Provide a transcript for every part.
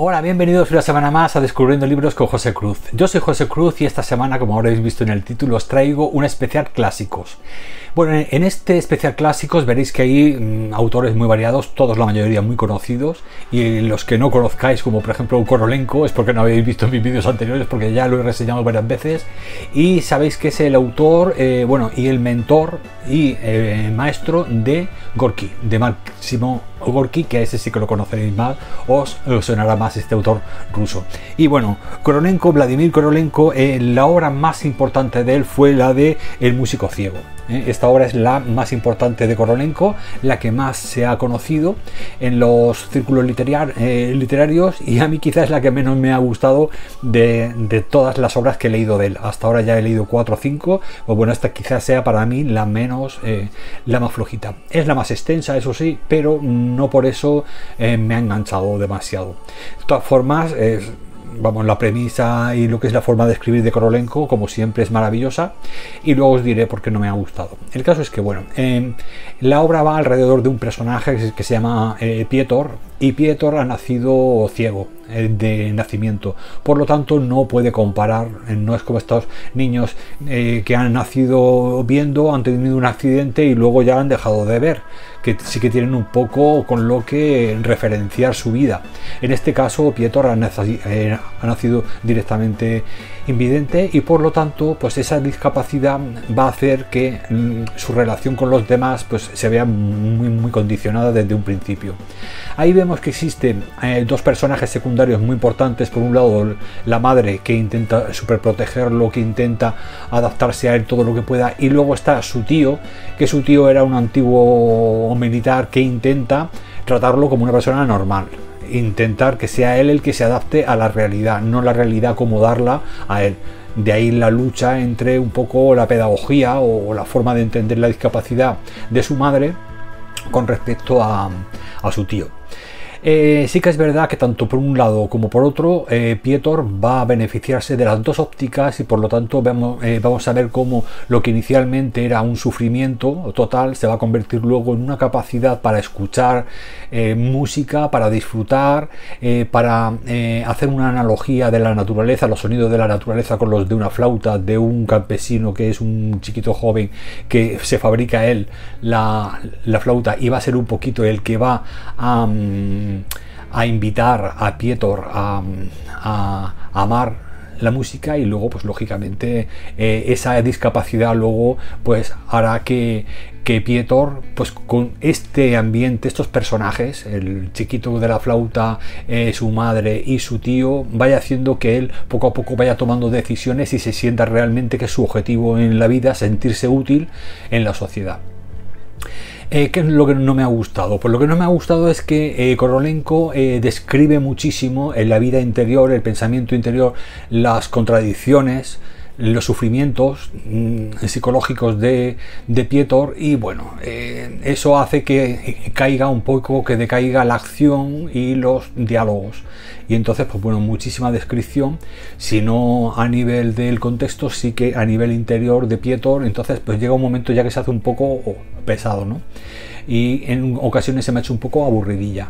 Hola, bienvenidos una semana más a Descubriendo Libros con José Cruz. Yo soy José Cruz y esta semana, como habréis visto en el título, os traigo un especial clásicos. Bueno, en este especial clásicos veréis que hay mm, autores muy variados, todos la mayoría muy conocidos, y los que no conozcáis, como por ejemplo Korolenko, es porque no habéis visto mis vídeos anteriores, porque ya lo he reseñado varias veces, y sabéis que es el autor, eh, bueno, y el mentor y eh, maestro de Gorky, de Máximo Gorky, que a ese sí que lo conoceréis más, os, sonará más este autor ruso. Y bueno, Korolenko, Vladimir Korolenko, eh, la obra más importante de él fue la de El músico ciego. ¿eh? Esta obra es la más importante de Korolenko, la que más se ha conocido en los círculos eh, literarios y a mí quizás es la que menos me ha gustado de, todas las obras que he leído de él. Hasta ahora ya he leído 4 o 5, pues bueno, esta quizás sea para mí la menos, la más flojita. Es la más extensa, eso sí, pero no por eso eh, me ha enganchado demasiado. De todas formas, vamos, la premisa y lo que es la forma de escribir de Korolenko, como siempre, es maravillosa. Y luego os diré por qué no me ha gustado. El caso es que, bueno, em, la obra va alrededor de un personaje que se llama eh, Pietor, y Pietor ha nacido ciego de nacimiento. Por lo tanto, no puede comparar, eh, no es como estos niños que han nacido viendo, han tenido un accidente y luego ya han dejado de ver, que sí que tienen un poco con lo que referenciar su vida. En este caso, Pietor ha, nacido directamente invidente y por lo tanto pues esa discapacidad va a hacer que mm, su relación con los demás pues se vea muy, muy condicionada desde un principio. Ahí vemos que existen eh, dos personajes secundarios muy importantes. Por un lado, la madre que intenta superprotegerlo, que intenta adaptarse a él todo lo que pueda. Y luego está su tío, que su tío era un antiguo militar que intenta tratarlo como una persona normal intentar que sea él el que se adapte a la realidad, no la realidad acomodarla a él. De ahí la lucha entre un poco la pedagogía o la forma de entender la discapacidad de su madre con respecto a su tío. Eh, sí que es verdad que tanto por un lado como por otro, eh, Pietor va a beneficiarse de las dos ópticas y por lo tanto vamos, eh, vamos, a ver cómo lo que inicialmente era un sufrimiento total se va a convertir luego en una capacidad para escuchar música, para disfrutar, para hacer una analogía de la naturaleza, los sonidos de la naturaleza con los de una flauta, de un campesino que es un chiquito joven que se fabrica él la, la flauta y va a ser un poquito el que va a... Mm, a invitar a Pietor a, amar la música y luego pues lógicamente eh, esa discapacidad luego pues hará que, que Pietor pues con este ambiente estos personajes el chiquito de la flauta eh, su madre y su tío vaya haciendo que él poco a poco vaya tomando decisiones y se sienta realmente que es su objetivo en la vida sentirse útil en la sociedad eh, ¿Qué es lo que no me ha gustado? Pues lo que no me ha gustado es que eh, Korolenko eh, describe muchísimo en la vida interior, el pensamiento interior, las contradicciones, los sufrimientos mm, psicológicos de, de, Pietor y bueno, eso hace que caiga un poco, que decaiga la acción y los diálogos. Y entonces, pues bueno, muchísima descripción, si no a nivel del contexto, sí que a nivel interior de Pietor, entonces pues llega un momento ya que se hace un poco pesado, ¿no? Y en ocasiones se me ha hecho un poco aburridilla.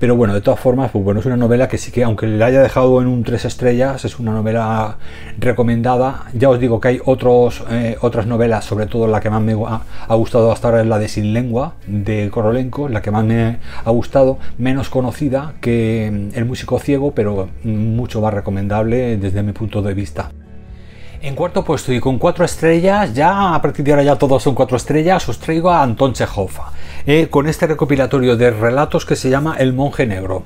Pero bueno, de todas formas, pues bueno, es una novela que sí que, aunque le haya dejado en un tres estrellas, es una novela recomendada. Ya os digo que hay otros, eh, otras novelas, sobre todo la que más me ha, gustado hasta ahora es la de Sin Lengua, de Korolenko, la que más me ha gustado, menos conocida que El músico ciego, pero mucho más recomendable desde mi punto de vista. En cuarto puesto y con cuatro estrellas, ya a partir de ahora ya todos son cuatro estrellas, os traigo a Anton Chekhov, eh, con este recopilatorio de relatos que se llama El monje negro.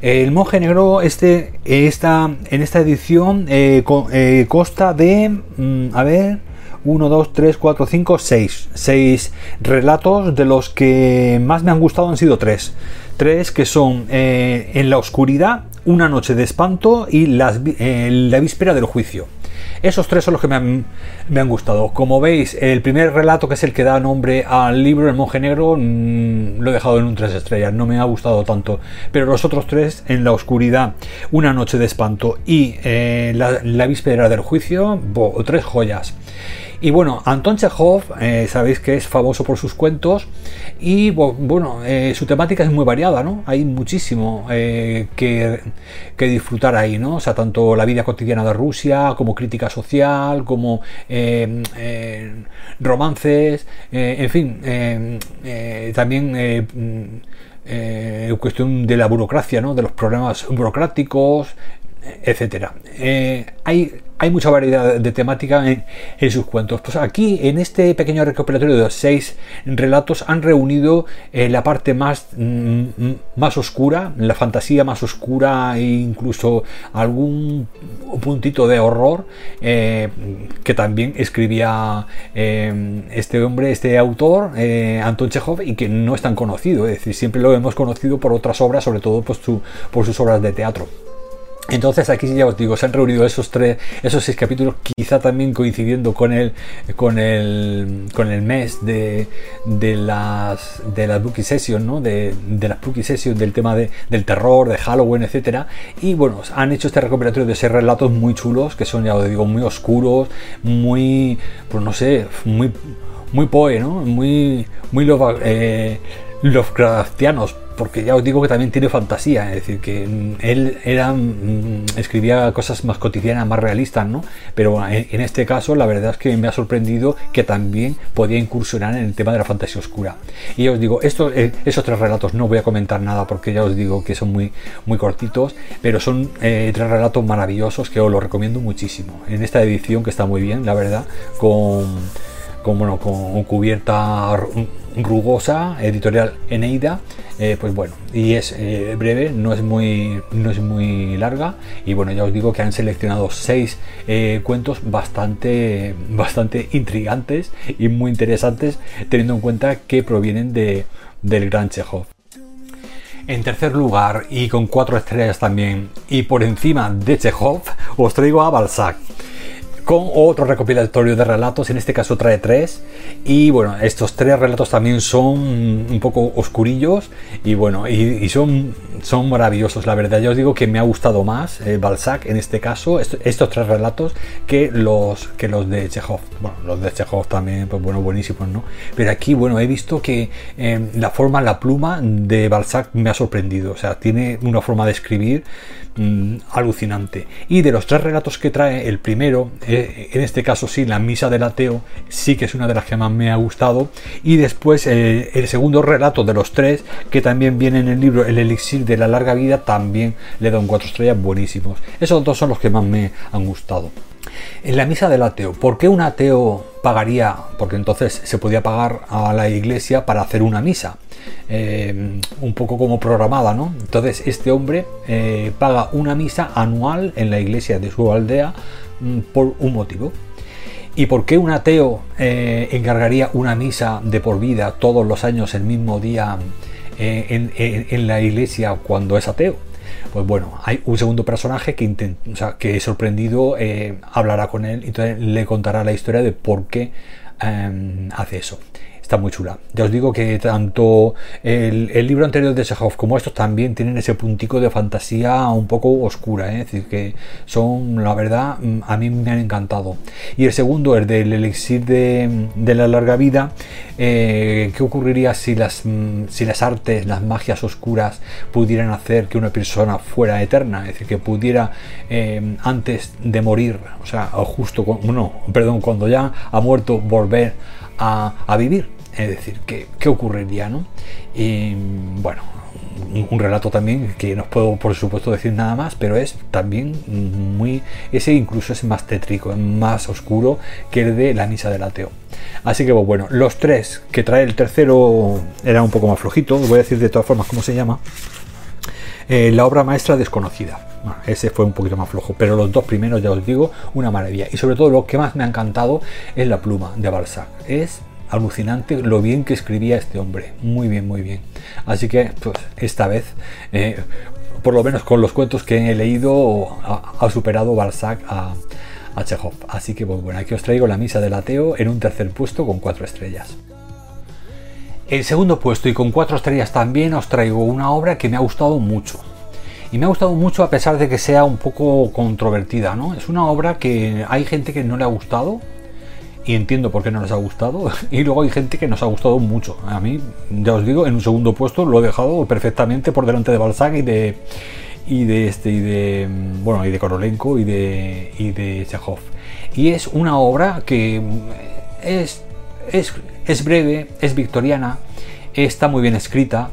El monje negro, este, esta, en esta edición, eh, eh, consta de, mm, a ver, 1, 2, 3, 4, 5, 6. 6 relatos de los que más me han gustado han sido tres. Tres que son En la oscuridad, Una noche de espanto y La víspera del juicio. Esos tres son los que me han, gustado. Como veis, el primer relato, que es el que da nombre al libro El monje negro, mm, lo he dejado en un tres estrellas, no me ha gustado tanto. Pero los otros tres, En la oscuridad, Una noche de espanto y eh, la, víspera del juicio, tres joyas. Y bueno, Anton Chekhov, eh, sabéis que es famoso por sus cuentos y bueno, eh, su temática es muy variada, ¿no? Hay muchísimo eh, que, que, disfrutar ahí, ¿no? O sea, tanto la vida cotidiana de Rusia como crítica social, como romances, en fin, también... Mm, cuestión de la burocracia, ¿no? de los problemas burocráticos, etcétera. hay hay mucha variedad de temática en, sus cuentos. Pues aquí, en este pequeño recopilatorio de seis relatos, han reunido eh, la parte más, mm, más oscura, la fantasía más oscura e incluso algún puntito de horror eh, que también escribía eh, este hombre, este autor, Anton Chekhov, y que no es tan conocido. Es decir, siempre lo hemos conocido por otras obras, sobre todo pues, por sus obras de teatro. Entonces aquí ya os digo, se han reunido esos tres, esos seis capítulos, quizá también coincidiendo con el, con el, con el mes de, las de las Bookie Sessions, ¿no? De, las Sessions, del tema de, del terror, de Halloween, etcétera. Y bueno, han hecho este recopilatorio de seis relatos muy chulos, que son, ya os digo, muy oscuros, muy, pues no sé, muy, muy poe, ¿no? Muy, muy eh, Lovecraftianos, porque ya os digo que también tiene fantasía, es decir, que él era, mm, escribía cosas más cotidianas, más realistas, ¿no? Pero en este caso la verdad es que me ha sorprendido que también podía incursionar en el tema de la fantasía oscura. Y os digo, estos, eh, esos tres relatos no voy a comentar nada porque ya os digo que son muy, muy cortitos, pero son eh, tres relatos maravillosos que os los recomiendo muchísimo. En esta edición que está muy bien, la verdad, con, con, bueno, con cubierta rugosa, editorial Eneida, eh, pues bueno, y es eh, breve, no es, muy, no es muy larga, y bueno, ya os digo que han seleccionado seis eh, cuentos bastante, bastante intrigantes y muy interesantes, teniendo en cuenta que provienen de, del gran Chekhov. En tercer lugar, y con cuatro estrellas también, y por encima de Chekhov, os traigo a Balzac con otro recopilatorio de relatos, en este caso trae tres, y bueno, estos tres relatos también son un poco oscurillos y bueno, y, son, son maravillosos, la verdad, yo os digo que me ha gustado más eh, Balzac en este caso, estos tres relatos, que los, que los de Chekhov, bueno, los de Chekhov también, pues bueno, buenísimos, ¿no? Pero aquí, bueno, he visto que eh, la forma, la pluma de Balzac me ha sorprendido, o sea, tiene una forma de escribir Mm, alucinante. Y de los tres relatos que trae, el primero, en este caso sí, la misa del ateo, sí que es una de las que más me ha gustado. Y después eh, el segundo relato de los tres, que también viene en el libro El elixir de la larga vida, también le da un cuatro estrellas buenísimos. Esos dos son los que más me han gustado. En la misa del ateo, ¿por qué un ateo pagaría? Porque entonces se podía pagar a la iglesia para hacer una misa. Eh, un poco como programada, ¿no? Entonces este hombre eh, paga una misa anual en la iglesia de su aldea mm, por un motivo. ¿Y por qué un ateo eh, encargaría una misa de por vida todos los años el mismo día en, la iglesia cuando es ateo? Pues bueno, hay un segundo personaje que, que sorprendido hablará con él y entonces le contará la historia de por qué em, hace eso muy chula. Ya os digo que tanto el, libro anterior de Chekhov como estos también tienen ese puntico de fantasía un poco oscura, ¿eh? es decir, que son, la verdad, mm, a mí me han encantado. Y el segundo, el del elixir de, la larga vida, eh, ¿qué ocurriría si las, mm, si las artes, las magias oscuras pudieran hacer que una persona fuera eterna? Es decir, que pudiera eh, antes de morir, o sea, justo, no, perdón, cuando ya ha muerto, volver a vivir. Es decir, ¿qué, qué ocurriría? ¿no? Y bueno, un, relato también que no puedo por supuesto decir nada más, pero es también muy, ese incluso es más tétrico, más oscuro que el de la misa del ateo. Así que bueno, los tres que trae el tercero era un poco más flojito, voy a decir de todas formas cómo se llama. Eh, la obra maestra desconocida. ese fue un poquito más flojo, pero los dos primeros, ya os digo, una maravilla. Y sobre todo lo que más me ha encantado es la pluma de Balzac. Es alucinante lo bien que escribía este hombre. Muy bien, muy bien. Así que, pues, esta vez, eh, por lo menos con los cuentos que he leído, ha, superado Balzac a, a, Chekhov. Así que, pues, bueno, aquí os traigo la misa del ateo en un tercer puesto con cuatro estrellas. El segundo puesto y con cuatro estrellas también os traigo una obra que me ha gustado mucho. Y me ha gustado mucho a pesar de que sea un poco controvertida, ¿no? Es una obra que hay gente que no le ha gustado, y entiendo por qué no les ha gustado. Y luego hay gente que nos ha gustado mucho. A mí, ya os digo, en un segundo puesto lo he dejado perfectamente por delante de Balzac y de y de este y de bueno y de Korolenko y de y de Chekhov. Y es una obra que es, es, es breve, es victoriana, está muy bien escrita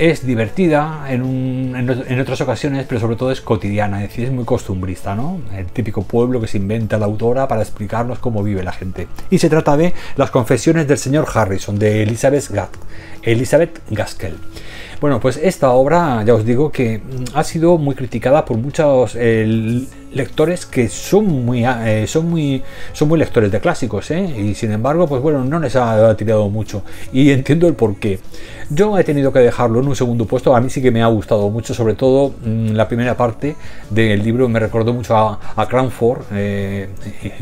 es divertida en, en, otras ocasiones, pero sobre todo es cotidiana, es decir, es muy costumbrista, ¿no? El típico pueblo que se inventa la autora para explicarnos cómo vive la gente. Y se trata de Las confesiones del señor Harrison, de Elizabeth, Elizabeth Gaskell. Bueno, pues esta obra, ya os digo que mm, ha sido muy criticada por muchos eh, lectores que son muy, eh, son muy, son muy lectores de clásicos, ¿eh? y sin embargo, pues bueno, no les ha tirado mucho. Y entiendo el porqué. Yo he tenido que dejarlo en un segundo puesto. A mí sí que me ha gustado mucho, sobre todo mm, la primera parte del libro me recordó mucho a Cranford.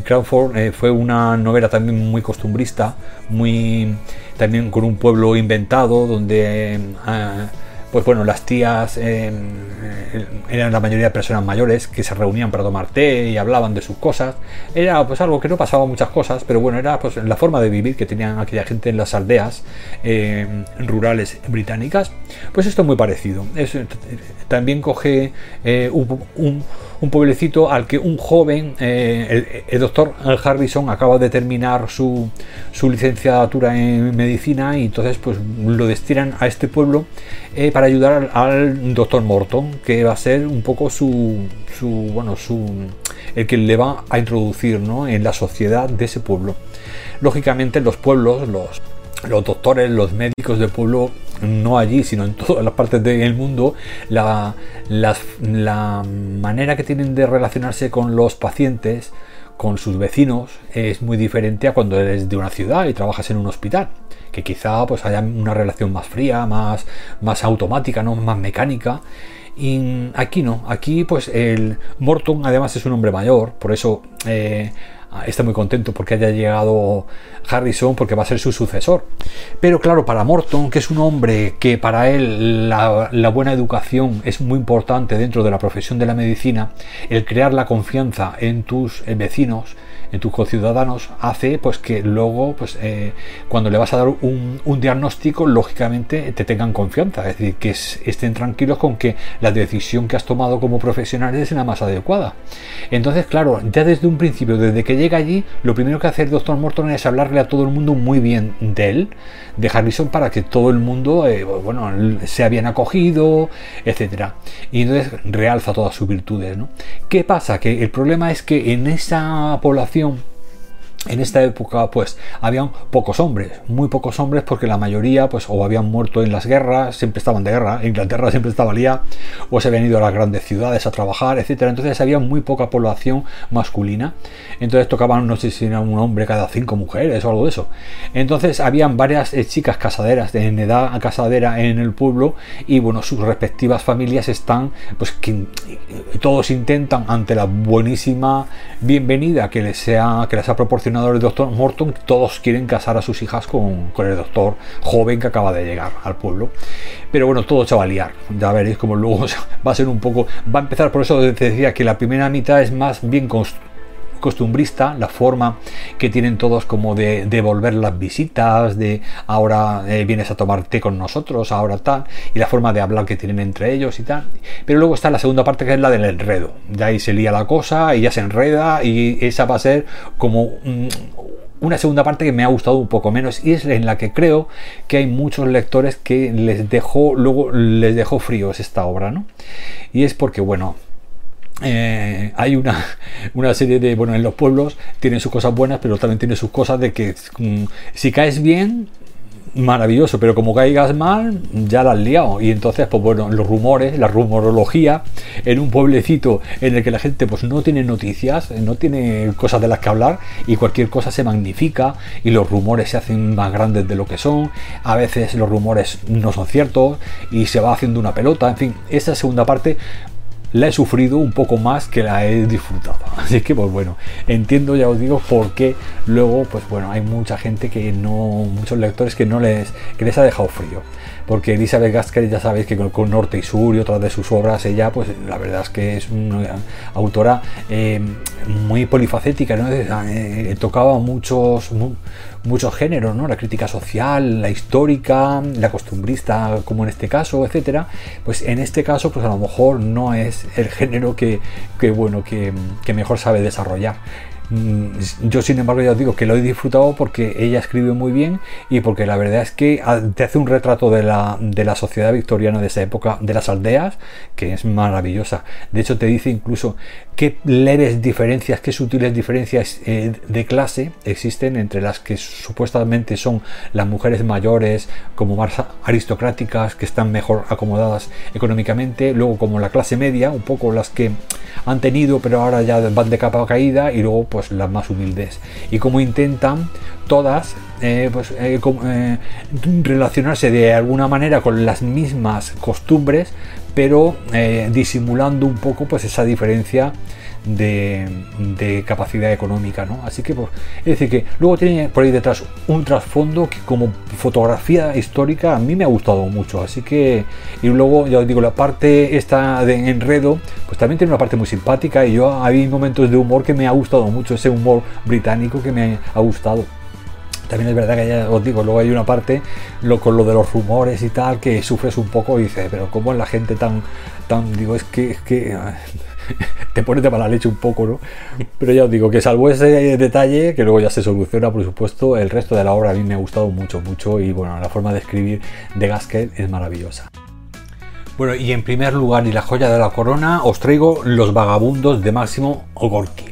Cranford fue una novela también muy costumbrista, muy también con un pueblo inventado donde ah, pues bueno, las tías em, eh, eran la mayoría de personas mayores que se reunían para tomar té y hablaban de sus cosas. Era pues algo que no pasaba muchas cosas, pero bueno, era pues la forma de vivir que tenían aquella gente en las aldeas em, rurales británicas. Pues esto es muy parecido. Eh, también coge eh, un pueblecito al que un joven, eh, el, doctor Harrison, acaba de terminar su, su, licenciatura en medicina y entonces pues lo destinan a este pueblo eh, para ayudar al, doctor Morton, que va a ser un poco su, su, bueno, su, el que le va a introducir ¿no? en la sociedad de ese pueblo. Lógicamente los pueblos, los los doctores, los médicos del pueblo, no allí, sino en todas las partes del mundo, la, la, manera que tienen de relacionarse con los pacientes, con sus vecinos, es muy diferente a cuando eres de una ciudad y trabajas en un hospital, que quizá pues haya una relación más fría, más, más automática, ¿no? más mecánica. Y aquí no, aquí pues el Morton además es un hombre mayor, por eso eh, está muy contento porque haya llegado Harrison porque va a ser su sucesor. Pero claro, para Morton, que es un hombre que para él la, buena educación es muy importante dentro de la profesión de la medicina, el crear la confianza en tus eh, vecinos, en tus conciudadanos hace pues que luego pues eh, cuando le vas a dar un, diagnóstico lógicamente te tengan confianza es decir que estén tranquilos con que la decisión que has tomado como profesional es la más adecuada entonces claro ya desde un principio desde que llega allí lo primero que hace el doctor Morton es hablarle a todo el mundo muy bien de él de Harrison para que todo el mundo eh, bueno sea bien acogido etcétera y entonces realza todas sus virtudes ¿no? ¿qué pasa? que el problema es que en esa población en esta época pues habían pocos hombres, muy pocos hombres porque la mayoría pues o habían muerto en las guerras, siempre estaban de guerra, Inglaterra siempre estaba lía, o se habían ido a las grandes ciudades a trabajar, etcétera. Entonces había muy poca población masculina. Entonces tocaban, no sé si era un hombre cada cinco mujeres o algo de eso. Entonces habían varias eh, chicas casaderas en edad casadera en el pueblo y bueno, sus respectivas familias están, pues que todos intentan ante la buenísima bienvenida que les sea que les ha proporcionado el doctor Morton, todos quieren casar a sus hijas con, con el doctor joven que acaba de llegar al pueblo. Pero bueno, todo se. Ya veréis como luego va a ser un poco. Va a empezar por eso te decía que la primera mitad es más bien costumbrista, la forma que tienen todos como de devolver las visitas, de ahora eh, vienes a tomar té con nosotros, ahora tal, y la forma de hablar que tienen entre ellos y tal. Pero luego está la segunda parte que es la del enredo. Ya ahí se lía la cosa y ya se enreda y esa va a ser como una segunda parte que me ha gustado un poco menos y es en la que creo que hay muchos lectores que les dejó luego les dejó fríos esta obra, ¿no? Y es porque bueno, eh, hay una, una, serie de, bueno, en los pueblos tienen sus cosas buenas, pero también tiene sus cosas de que mm, si caes bien, maravilloso, pero como caigas mal, ya la has liado. Y entonces, pues bueno, los rumores, la rumorología, en un pueblecito en el que la gente pues no tiene noticias, no tiene cosas de las que hablar, y cualquier cosa se magnifica, y los rumores se hacen más grandes de lo que son, a veces los rumores no son ciertos, y se va haciendo una pelota, en fin, esa segunda parte la he sufrido un poco más que la he disfrutado. Así que, pues bueno, entiendo, ya os digo, por qué luego, pues bueno, hay mucha gente que no, muchos lectores que no les, que les ha dejado frío. Porque Elizabeth Gaskell ya sabéis que con, Norte y Sur y otras de sus obras, ella, pues la verdad es que es una autora eh, muy polifacética, ¿no? Eh, tocaba muchos, muchos géneros, ¿no? La crítica social, la histórica, la costumbrista, como en este caso, etcétera. Pues en este caso, pues a lo mejor no es el género que, bueno, que, que mejor sabe desarrollar. Mm, yo sin embargo ya os digo que lo he disfrutado porque ella escribe muy bien y porque la verdad es que te hace un retrato de la, de la sociedad victoriana de esa época, de las aldeas, que es maravillosa. De hecho te dice incluso qué leves diferencias, qué sutiles diferencias eh, de clase existen entre las que supuestamente son las mujeres mayores como más aristocráticas, que están mejor acomodadas económicamente, luego como la clase media, un poco las que han tenido pero ahora ya van de capa caída y luego pues las más humildes y como intentan todas eh, pues, eh, eh, relacionarse de alguna manera con las mismas costumbres pero disimulando un poco pues esa diferencia de, capacidad económica, ¿no? Así que, pues, es decir, que luego tiene por ahí detrás un trasfondo que como fotografía histórica a mí me ha gustado mucho, así que, y luego, ya os digo, la parte esta de enredo, pues también tiene una parte muy simpática y yo hay momentos de humor que me ha gustado mucho, ese humor británico que me ha gustado. También es verdad que ya os digo, luego hay una parte lo, con lo de los rumores y tal que sufres un poco y dices, pero ¿cómo es la gente tan, tan, digo, es que, es que te pones de mala leche un poco, ¿no? Pero ya os digo que salvo ese detalle, que luego ya se soluciona, por supuesto, el resto de la obra a mí me ha gustado mucho, mucho y bueno, la forma de escribir de Gaskell es maravillosa. Bueno, y en primer lugar, y la joya de la corona, os traigo Los Vagabundos de Máximo Ogorki.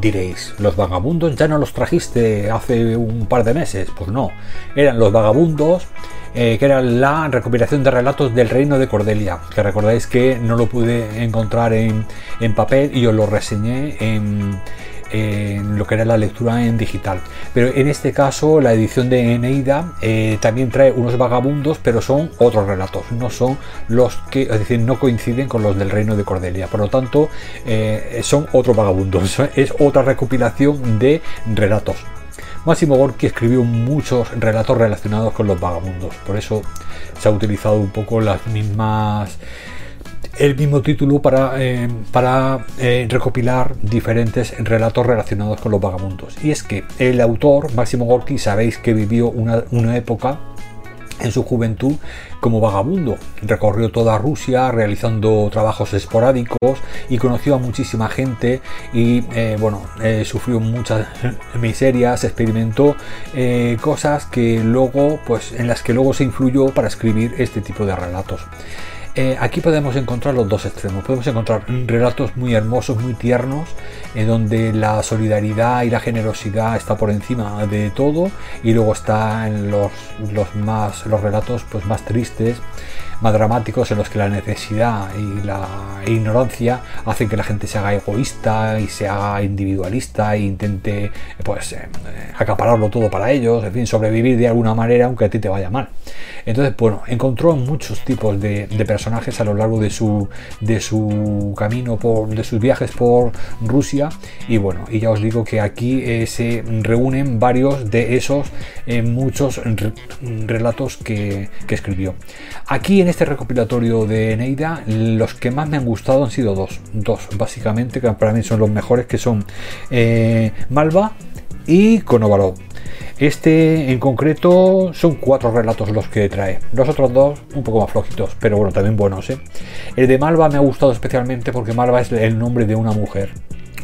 Diréis, ¿los vagabundos ya no los trajiste hace un par de meses? Pues no, eran los vagabundos eh, que era la recopilación de relatos del reino de Cordelia, que recordáis que no lo pude encontrar en, papel y os lo reseñé en, lo que era la lectura en digital. Pero en este caso la edición de Eneida eh, también trae unos vagabundos, pero son otros relatos, no son los que, es decir, no coinciden con los del reino de Cordelia. Por lo tanto, eh, son otros vagabundos, es otra recopilación de relatos. Máximo Gorki escribió muchos relatos relacionados con los vagabundos, por eso se ha utilizado un poco las mismas el mismo título para, eh, para eh, recopilar diferentes relatos relacionados con los vagabundos. Y es que el autor, Máximo Gorki, sabéis que vivió una, una época en su juventud como vagabundo. Recorrió toda Rusia realizando trabajos esporádicos y conoció a muchísima gente y eh, bueno, eh, sufrió muchas miserias, experimentó eh, cosas que luego, pues en las que luego se influyó para escribir este tipo de relatos. Eh, aquí podemos encontrar los dos extremos. Podemos encontrar relatos muy hermosos, muy tiernos, en donde la solidaridad y la generosidad está por encima de todo, y luego están los, los más los relatos pues más tristes, más dramáticos en los que la necesidad y la ignorancia hacen que la gente se haga egoísta y se haga individualista e intente pues eh, acapararlo todo para ellos, en fin, sobrevivir de alguna manera aunque a ti te vaya mal. Entonces, bueno, encontró muchos tipos de, personajes a lo largo de su, de su camino, por, de sus viajes por Rusia y bueno, y ya os digo que aquí eh, se reúnen varios de esos eh, muchos relatos que, que escribió. Aquí en este recopilatorio de Neida, los que más me han gustado han sido dos, dos básicamente, que para mí son los mejores, que son eh, Malva y Konovalov. Este en concreto son cuatro relatos los que trae. Los otros dos un poco más flojitos, pero bueno, también buenos. ¿eh? El de Malva me ha gustado especialmente porque Malva es el nombre de una mujer.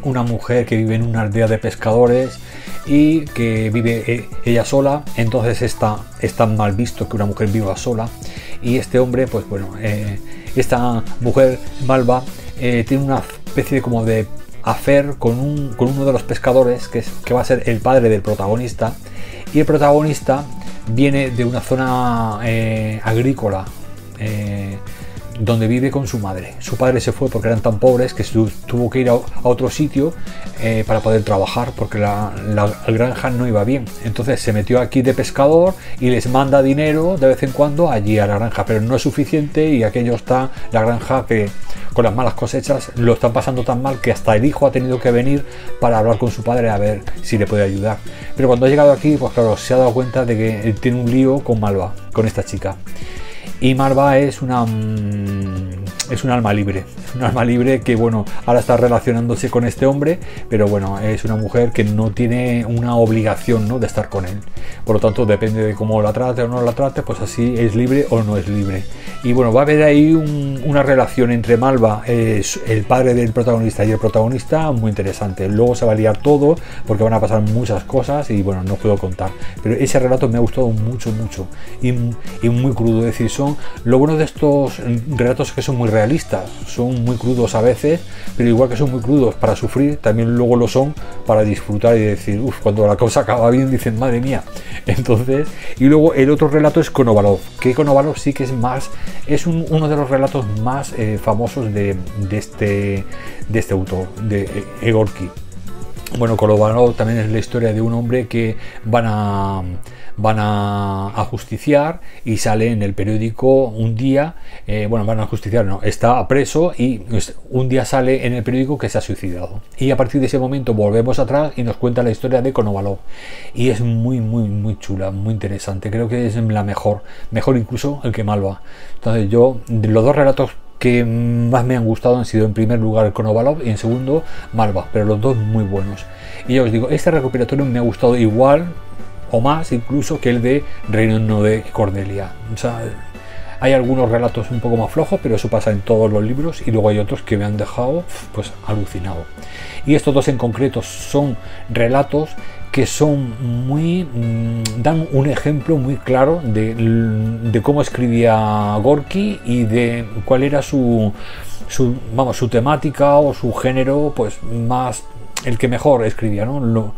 Una mujer que vive en una aldea de pescadores y que vive eh, ella sola. Entonces está, es tan mal visto que una mujer viva sola y este hombre, pues bueno, eh, esta mujer malva eh, tiene una especie de como de afer con, un, con uno de los pescadores que, es, que va a ser el padre del protagonista y el protagonista viene de una zona eh, agrícola donde vive con su madre. Su padre se fue porque eran tan pobres que tuvo que ir a, otro sitio eh, para poder trabajar porque la, granja no iba bien. Entonces se metió aquí de pescador y les manda dinero de vez en cuando allí a la granja, pero no es suficiente y aquello está, la granja que con las malas cosechas lo están pasando tan mal que hasta el hijo ha tenido que venir para hablar con su padre a ver si le puede ayudar. Pero cuando ha llegado aquí, pues claro, se ha dado cuenta de que tiene un lío con Malva, con esta chica. Y Marva es una mm, es un alma libre, un alma libre que bueno, ahora está relacionándose con este hombre, pero bueno, es una mujer que no tiene una obligación ¿no? de estar con él. Por lo tanto, depende de cómo la trate o no la trate, pues así es libre o no es libre. Y bueno, va a haber ahí una relación entre Malva, el padre del protagonista y el protagonista, muy interesante. Luego se va a liar todo porque van a pasar muchas cosas y bueno, no puedo contar. Pero ese relato me ha gustado mucho, mucho y, y muy crudo. Es decir, son lo bueno de estos relatos que son muy realistas, son muy crudos a veces, pero igual que son muy crudos para sufrir, también luego lo son para disfrutar y decir, uff, cuando la cosa acaba bien dicen, madre mía. Entonces, y luego el otro relato es Konovalov, que Konovalov sí que es más, es uno de los relatos más eh, famosos de, este, de este autor, de Egorki. Bueno, Konovalov también es la historia de un hombre que van a van a, justiciar y sale en el periódico un día, eh, bueno, van a justiciar, no, está preso y pues, un día sale en el periódico que se ha suicidado. Y a partir de ese momento volvemos atrás y nos cuenta la historia de Konovalov. Y es muy, muy, muy chula, muy interesante. Creo que es la mejor, mejor incluso el que Malva. Entonces yo, los dos relatos que más me han gustado han sido en primer lugar Konovalov y en segundo Malva, pero los dos muy buenos. Y ya os digo, este recopilatorio me ha gustado igual o más incluso que el de Reino de Cordelia. O sea, hay algunos relatos un poco más flojos, pero eso pasa en todos los libros y luego hay otros que me han dejado pues alucinado. Y estos dos en concreto son relatos que son muy mm, dan un ejemplo muy claro de, cómo escribía Gorky y de cuál era su, su, vamos, su temática o su género pues más el que mejor escribía ¿no?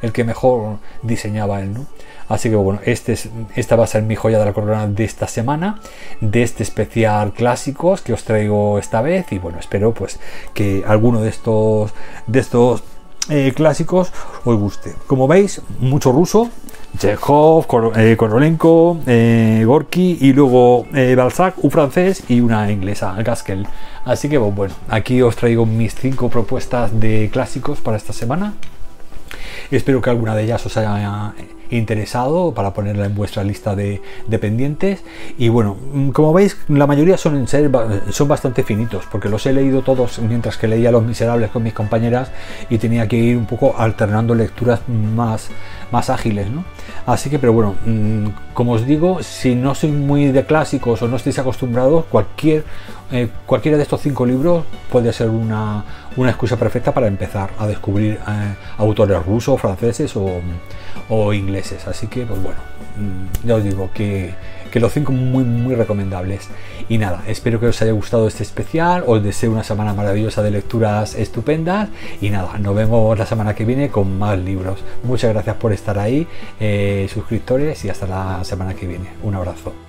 El que mejor diseñaba él, ¿no? Así que bueno, este es, esta va a ser mi joya de la corona de esta semana, de este especial clásicos que os traigo esta vez y bueno, espero pues que alguno de estos de estos eh, clásicos os guste. Como veis, mucho ruso, Chekhov, Korolenko, eh, eh, Gorky y luego Balzac, un francés y una inglesa, Gaskell. Así que bueno, aquí os traigo mis cinco propuestas de clásicos para esta semana. Espero que alguna de ellas os haya interesado para ponerla en vuestra lista de, pendientes. Y bueno, mm, como veis, la mayoría son, ser, son bastante finitos, porque los he leído todos mientras que leía Los Miserables con mis compañeras y tenía que ir un poco alternando lecturas más, más ágiles, ¿no? Así que, pero bueno, mm, como os digo, si no sois muy de clásicos o no estáis acostumbrados, cualquier, eh, cualquiera de estos cinco libros puede ser una, una excusa perfecta para empezar a descubrir eh, autores rusos, franceses o, ingleses. Así que, pues bueno, mm, ya os digo que, que los cinco muy, muy recomendables. Y nada, espero que os haya gustado este especial, os deseo una semana maravillosa de lecturas estupendas y nada, nos vemos la semana que viene con más libros. Muchas gracias por estar ahí, eh, suscriptores y hasta la semana que viene. Un abrazo.